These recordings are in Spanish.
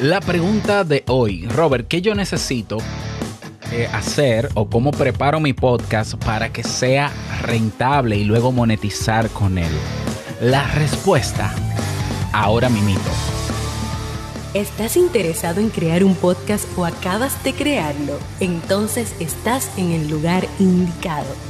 La pregunta de hoy, Robert, ¿qué yo necesito eh, hacer o cómo preparo mi podcast para que sea rentable y luego monetizar con él? La respuesta, ahora mi mito. ¿Estás interesado en crear un podcast o acabas de crearlo? Entonces estás en el lugar indicado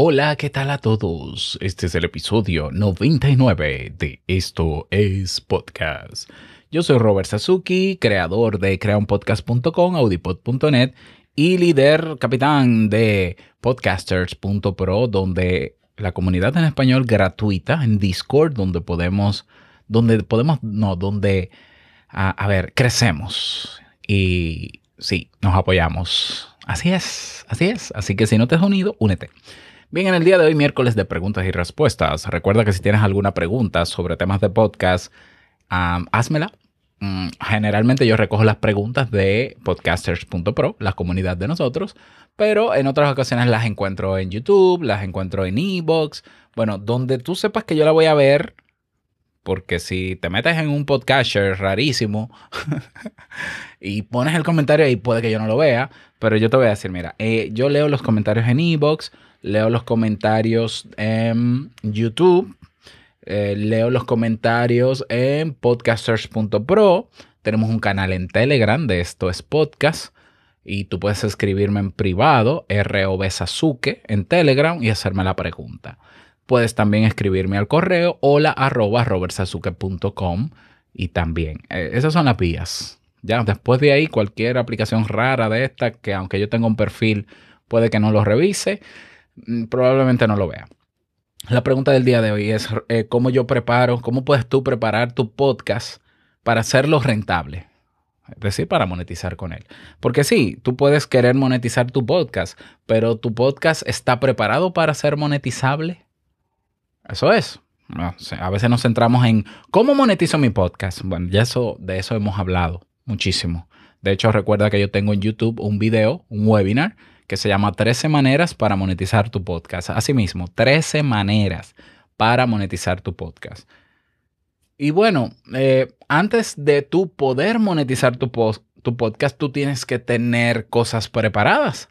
Hola, ¿qué tal a todos? Este es el episodio 99 de Esto es Podcast. Yo soy Robert Sasuki, creador de creaunpodcast.com, audipod.net y líder capitán de podcasters.pro, donde la comunidad en español gratuita en Discord, donde podemos, donde podemos, no, donde, a, a ver, crecemos y sí, nos apoyamos. Así es, así es. Así que si no te has unido, únete. Bien, en el día de hoy, miércoles de preguntas y respuestas, recuerda que si tienes alguna pregunta sobre temas de podcast, házmela. Mm, generalmente yo recojo las preguntas de podcasters.pro, la comunidad de nosotros, pero en otras ocasiones las encuentro en YouTube, las encuentro en Ebox, bueno, donde tú sepas que yo la voy a ver, porque si te metes en un podcaster rarísimo y pones el comentario ahí, puede que yo no lo vea, pero yo te voy a decir, mira, eh, yo leo los comentarios en Ebox, leo los comentarios en YouTube, eh, leo los comentarios en podcasters.pro. Tenemos un canal en Telegram de esto es podcast. Y tú puedes escribirme en privado, ROB Sasuke, en Telegram y hacerme la pregunta. Puedes también escribirme al correo hola arroba y también. Eh, esas son las vías. Ya, después de ahí, cualquier aplicación rara de esta, que aunque yo tenga un perfil, puede que no lo revise. Mm, probablemente no lo vea. La pregunta del día de hoy es eh, cómo yo preparo, cómo puedes tú preparar tu podcast para hacerlo rentable. Es decir, para monetizar con él. Porque sí, tú puedes querer monetizar tu podcast, pero tu podcast está preparado para ser monetizable. Eso es. a veces nos centramos en cómo monetizo mi podcast. Bueno, ya eso, de eso hemos hablado muchísimo. De hecho, recuerda que yo tengo en YouTube un video, un webinar que se llama 13 maneras para monetizar tu podcast. Asimismo, 13 maneras para monetizar tu podcast. Y bueno, eh, antes de tú poder monetizar tu, tu podcast, tú tienes que tener cosas preparadas.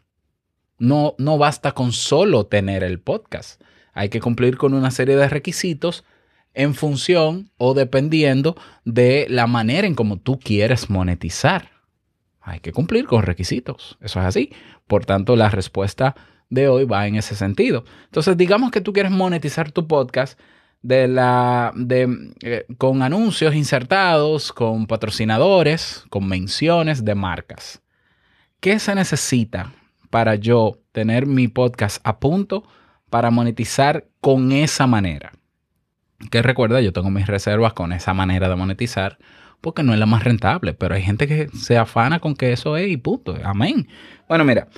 No, no basta con solo tener el podcast. Hay que cumplir con una serie de requisitos en función o dependiendo de la manera en cómo tú quieres monetizar. Hay que cumplir con requisitos. Eso es así. Por tanto, la respuesta de hoy va en ese sentido. Entonces, digamos que tú quieres monetizar tu podcast de la, de, eh, con anuncios insertados, con patrocinadores, con menciones de marcas. ¿Qué se necesita para yo tener mi podcast a punto para monetizar con esa manera? Que recuerda, yo tengo mis reservas con esa manera de monetizar porque no es la más rentable, pero hay gente que se afana con que eso es y punto. Amén. Bueno, mira,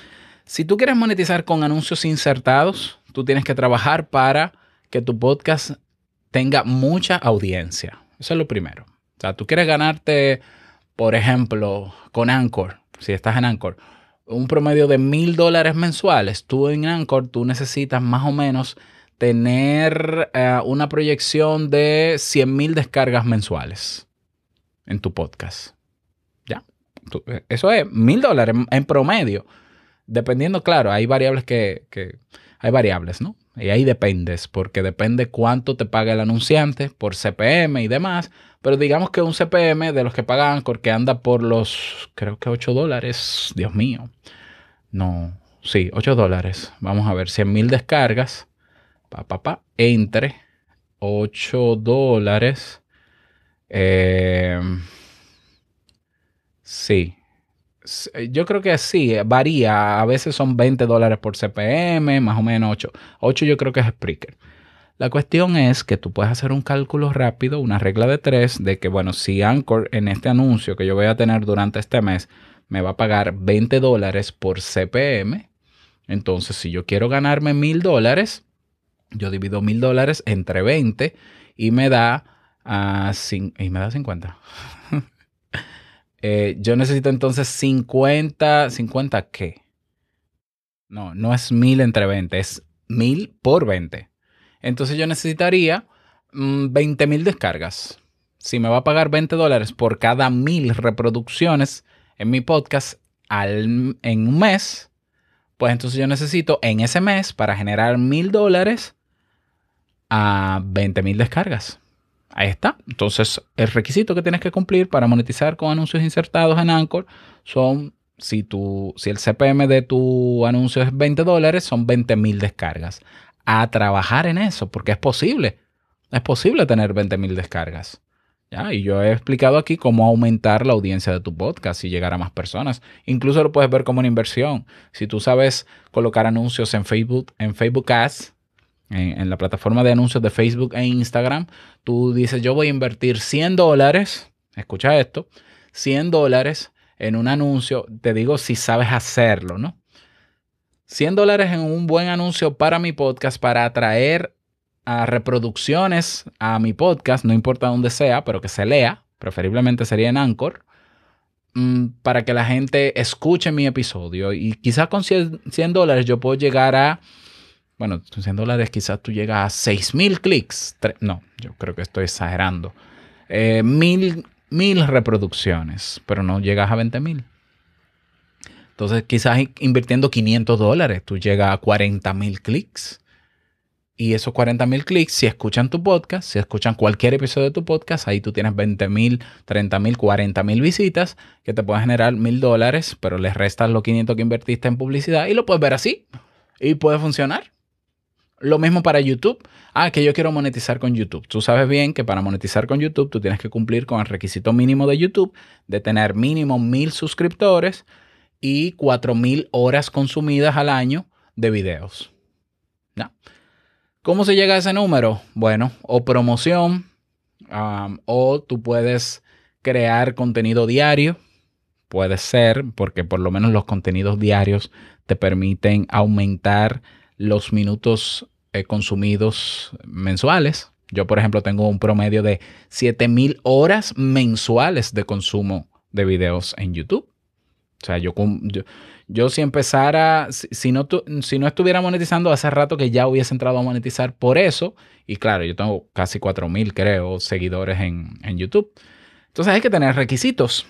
si tú quieres monetizar con anuncios insertados, tú tienes que trabajar para que tu podcast tenga mucha audiencia. Eso es lo primero. O sea, tú quieres ganarte, por ejemplo, con Anchor, si estás en Anchor, un promedio de mil dólares mensuales, tú en Anchor, tú necesitas más o menos tener eh, una proyección de 100 mil descargas mensuales en tu podcast. Ya. Eh, eso es mil dólares en promedio. Dependiendo, claro, hay variables que, hay variables, ¿no? Y ahí dependes, porque depende cuánto te paga el anunciante por CPM y demás. Pero digamos que un CPM de los que pagan, porque anda por los, creo que 8 dólares, Dios mío. No, sí, 8 dólares. Vamos a ver, 100 mil descargas. Pa, pa, pa, entre 8 dólares eh, sí. Yo creo que sí, varía. A veces son 20 dólares por CPM, más o menos 8. 8 yo creo que es Spreaker. La cuestión es que tú puedes hacer un cálculo rápido, una regla de tres, de que, bueno, si Anchor en este anuncio que yo voy a tener durante este mes me va a pagar 20 dólares por CPM, entonces si yo quiero ganarme mil dólares, yo divido mil dólares entre 20 y me da, uh, y me da 50. Eh, yo necesito entonces 50, 50 qué? No, no es mil entre 20, es mil por 20. Entonces yo necesitaría 20 mm, mil descargas. Si me va a pagar 20 dólares por cada mil reproducciones en mi podcast al, en un mes, pues entonces yo necesito en ese mes para generar mil dólares a 20 mil descargas. Ahí está. Entonces, el requisito que tienes que cumplir para monetizar con anuncios insertados en Anchor son, si, tu, si el CPM de tu anuncio es 20 dólares, son 20 mil descargas. A trabajar en eso, porque es posible. Es posible tener 20 mil descargas. ¿Ya? Y yo he explicado aquí cómo aumentar la audiencia de tu podcast y llegar a más personas. Incluso lo puedes ver como una inversión. Si tú sabes colocar anuncios en Facebook, en Facebook Ads, en, la plataforma de anuncios de Facebook e Instagram, tú dices, yo voy a invertir 100 dólares, escucha esto, 100 dólares en un anuncio, te digo si sabes hacerlo, ¿no? 100 dólares en un buen anuncio para mi podcast, para atraer a reproducciones a mi podcast, no importa dónde sea, pero que se lea, preferiblemente sería en Anchor, mm, para que la gente escuche mi episodio. Y quizás con 100 dólares yo puedo llegar a bueno, 100 dólares quizás tú llegas a 6 mil clics. No, yo creo que estoy exagerando. Eh, mil, mil reproducciones, pero no llegas a 20 mil. Entonces, quizás invirtiendo 500 dólares, tú llegas a 40 mil clics. Y esos 40 mil clics, si escuchan tu podcast, si escuchan cualquier episodio de tu podcast, ahí tú tienes 20 mil, 30 mil, 40 mil visitas que te pueden generar mil dólares, pero les restas los 500 que invertiste en publicidad y lo puedes ver así. Y puede funcionar. Lo mismo para YouTube. Ah, que yo quiero monetizar con YouTube. Tú sabes bien que para monetizar con YouTube tú tienes que cumplir con el requisito mínimo de YouTube de tener mínimo mil suscriptores y cuatro mil horas consumidas al año de videos. ¿Cómo se llega a ese número? Bueno, o promoción, o tú puedes crear contenido diario. Puede ser, porque por lo menos los contenidos diarios te permiten aumentar los minutos eh, consumidos mensuales. Yo, por ejemplo, tengo un promedio de 7000 horas mensuales de consumo de videos en YouTube. O sea, yo, si empezara, si, no, si no estuviera monetizando, hace rato que ya hubiese entrado a monetizar por eso. Y claro, yo tengo casi 4000, creo, seguidores en, en YouTube. Entonces hay que tener requisitos.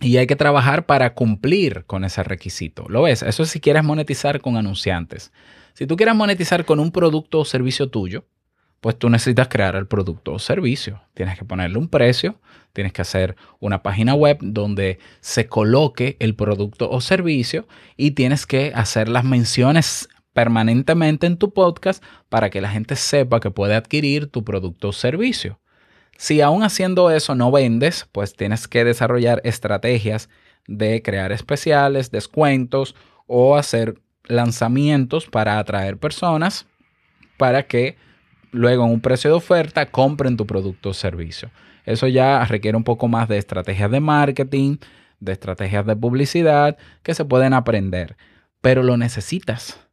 Y hay que trabajar para cumplir con ese requisito. ¿Lo ves? Eso es si quieres monetizar con anunciantes. Si tú quieres monetizar con un producto o servicio tuyo, pues tú necesitas crear el producto o servicio. Tienes que ponerle un precio, tienes que hacer una página web donde se coloque el producto o servicio y tienes que hacer las menciones permanentemente en tu podcast para que la gente sepa que puede adquirir tu producto o servicio. Si aún haciendo eso no vendes, pues tienes que desarrollar estrategias de crear especiales, descuentos o hacer lanzamientos para atraer personas para que luego en un precio de oferta compren tu producto o servicio. Eso ya requiere un poco más de estrategias de marketing, de estrategias de publicidad que se pueden aprender, pero lo necesitas.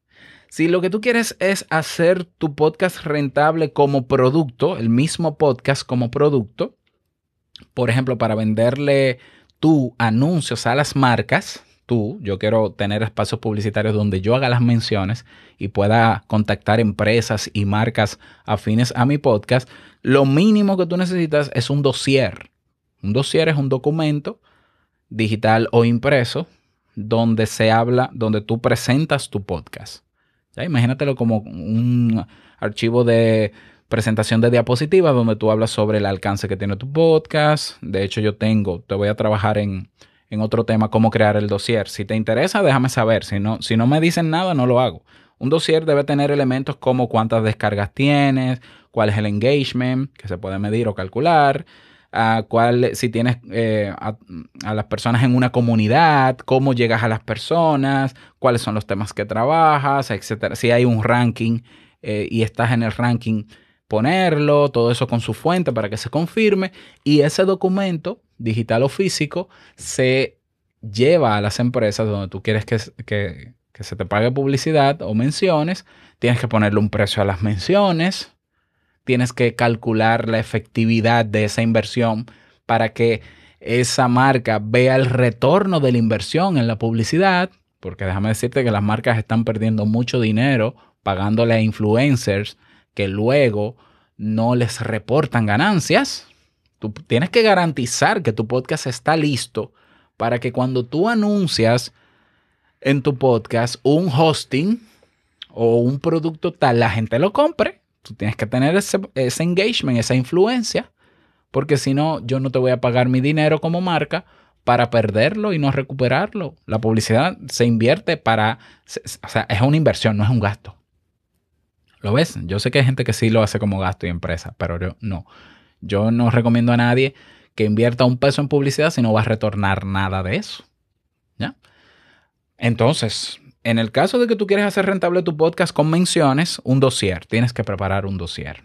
Si lo que tú quieres es hacer tu podcast rentable como producto, el mismo podcast como producto, por ejemplo, para venderle tu anuncios a las marcas, tú, yo quiero tener espacios publicitarios donde yo haga las menciones y pueda contactar empresas y marcas afines a mi podcast, lo mínimo que tú necesitas es un dossier. Un dossier es un documento digital o impreso donde se habla, donde tú presentas tu podcast. ¿Ya? Imagínatelo como un archivo de presentación de diapositivas donde tú hablas sobre el alcance que tiene tu podcast. De hecho, yo tengo, te voy a trabajar en en otro tema cómo crear el dossier. Si te interesa, déjame saber. Si no, si no me dicen nada, no lo hago. Un dossier debe tener elementos como cuántas descargas tienes, cuál es el engagement, que se puede medir o calcular, a cuál, si tienes eh, a, las personas en una comunidad, cómo llegas a las personas, cuáles son los temas que trabajas, etcétera. Si hay un ranking eh, y estás en el ranking, ponerlo, todo eso con su fuente para que se confirme y ese documento, digital o físico, se lleva a las empresas donde tú quieres que, que, que se te pague publicidad o menciones, tienes que ponerle un precio a las menciones, tienes que calcular la efectividad de esa inversión para que esa marca vea el retorno de la inversión en la publicidad, porque déjame decirte que las marcas están perdiendo mucho dinero pagándole a influencers que luego no les reportan ganancias. Tú tienes que garantizar que tu podcast está listo para que cuando tú anuncias en tu podcast un hosting o un producto tal, la gente lo compre. Tú tienes que tener ese, ese engagement, esa influencia, porque si no, yo no te voy a pagar mi dinero como marca para perderlo y no recuperarlo. La publicidad se invierte para, o sea, es una inversión, no es un gasto. ¿Lo ves? Yo sé que hay gente que sí lo hace como gasto y empresa, pero yo no. Yo no recomiendo a nadie que invierta un peso en publicidad si no va a retornar nada de eso. ¿Ya? Entonces, en el caso de que tú quieres hacer rentable tu podcast con menciones, un dossier, tienes que preparar un dossier.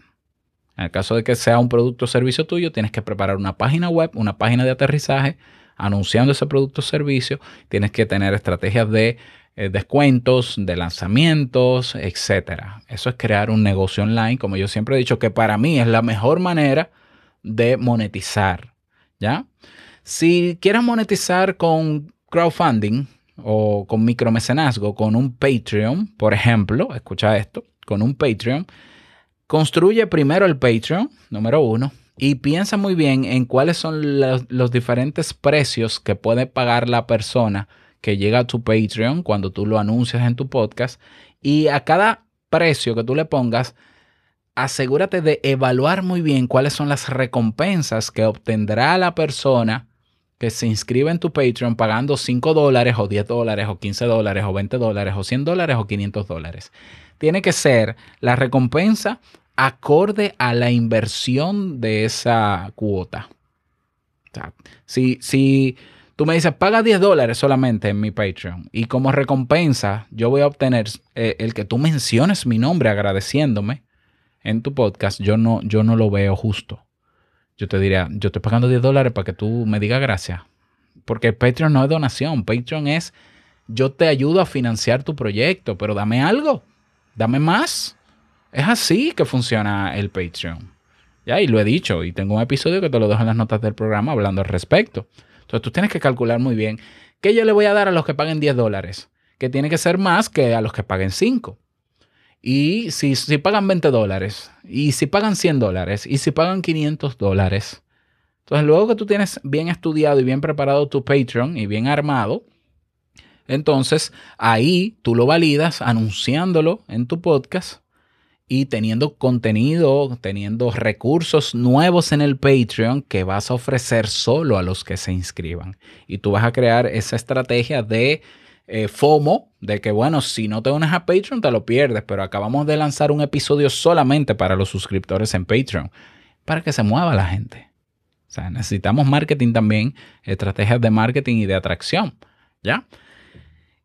En el caso de que sea un producto o servicio tuyo, tienes que preparar una página web, una página de aterrizaje anunciando ese producto o servicio. Tienes que tener estrategias de eh, descuentos, de lanzamientos, etcétera. Eso es crear un negocio online, como yo siempre he dicho, que para mí es la mejor manera de monetizar. ¿Ya? Si quieres monetizar con crowdfunding o con micromecenazgo, con un Patreon, por ejemplo, escucha esto, con un Patreon, construye primero el Patreon, número uno, y piensa muy bien en cuáles son los, los diferentes precios que puede pagar la persona que llega a tu Patreon cuando tú lo anuncias en tu podcast. Y a cada precio que tú le pongas, asegúrate de evaluar muy bien cuáles son las recompensas que obtendrá la persona que se inscribe en tu Patreon pagando 5 dólares o 10 dólares o 15 dólares o 20 dólares o 100 dólares o 500 dólares. Tiene que ser la recompensa acorde a la inversión de esa cuota. Si, si Tú me dices, paga 10 dólares solamente en mi Patreon y como recompensa yo voy a obtener eh, el que tú menciones mi nombre agradeciéndome en tu podcast. Yo no, yo no lo veo justo. Yo te diría, yo estoy pagando 10 dólares para que tú me digas gracias. Porque Patreon no es donación. Patreon es, yo te ayudo a financiar tu proyecto, pero dame algo. Dame más. Es así que funciona el Patreon. Ya, y lo he dicho, y tengo un episodio que te lo dejo en las notas del programa hablando al respecto. Entonces tú tienes que calcular muy bien qué yo le voy a dar a los que paguen 10 dólares, que tiene que ser más que a los que paguen 5. Y si, si pagan 20 dólares, y si pagan 100 dólares, y si pagan 500 dólares. Entonces luego que tú tienes bien estudiado y bien preparado tu Patreon y bien armado, entonces ahí tú lo validas anunciándolo en tu podcast y teniendo contenido, teniendo recursos nuevos en el Patreon que vas a ofrecer solo a los que se inscriban. Y tú vas a crear esa estrategia de eh, FOMO, de que bueno, si no te unes a Patreon te lo pierdes, pero acabamos de lanzar un episodio solamente para los suscriptores en Patreon, para que se mueva la gente. O sea, necesitamos marketing también, estrategias de marketing y de atracción. ¿Ya?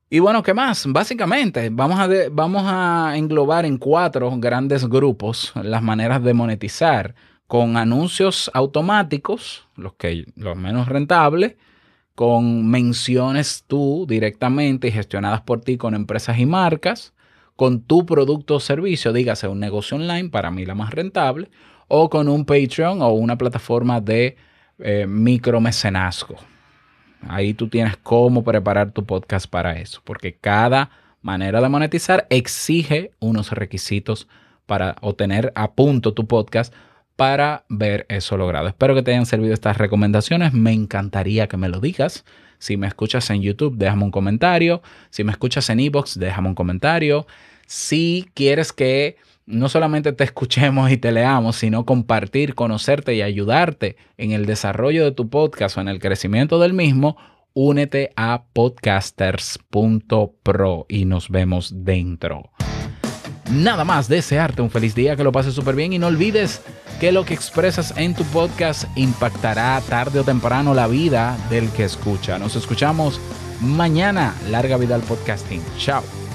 Y bueno, ¿qué más? Básicamente, vamos a, vamos a englobar en cuatro grandes grupos las maneras de monetizar con anuncios automáticos, los, que, los menos rentables, con menciones tú directamente y gestionadas por ti con empresas y marcas, con tu producto o servicio, dígase un negocio online, para mí la más rentable, o con un Patreon o una plataforma de eh, micromecenazgo. Ahí tú tienes cómo preparar tu podcast para eso, porque cada manera de monetizar exige unos requisitos para obtener a punto tu podcast para ver eso logrado. Espero que te hayan servido estas recomendaciones. Me encantaría que me lo digas. Si me escuchas en YouTube, déjame un comentario. Si me escuchas en Ebox, déjame un comentario. Si quieres que no solamente te escuchemos y te leamos, sino compartir, conocerte y ayudarte en el desarrollo de tu podcast o en el crecimiento del mismo, únete a podcasters.pro y nos vemos dentro. Nada más, desearte un feliz día, que lo pases súper bien y no olvides que lo que expresas en tu podcast impactará tarde o temprano la vida del que escucha. Nos escuchamos mañana. Larga vida al podcasting. Chao.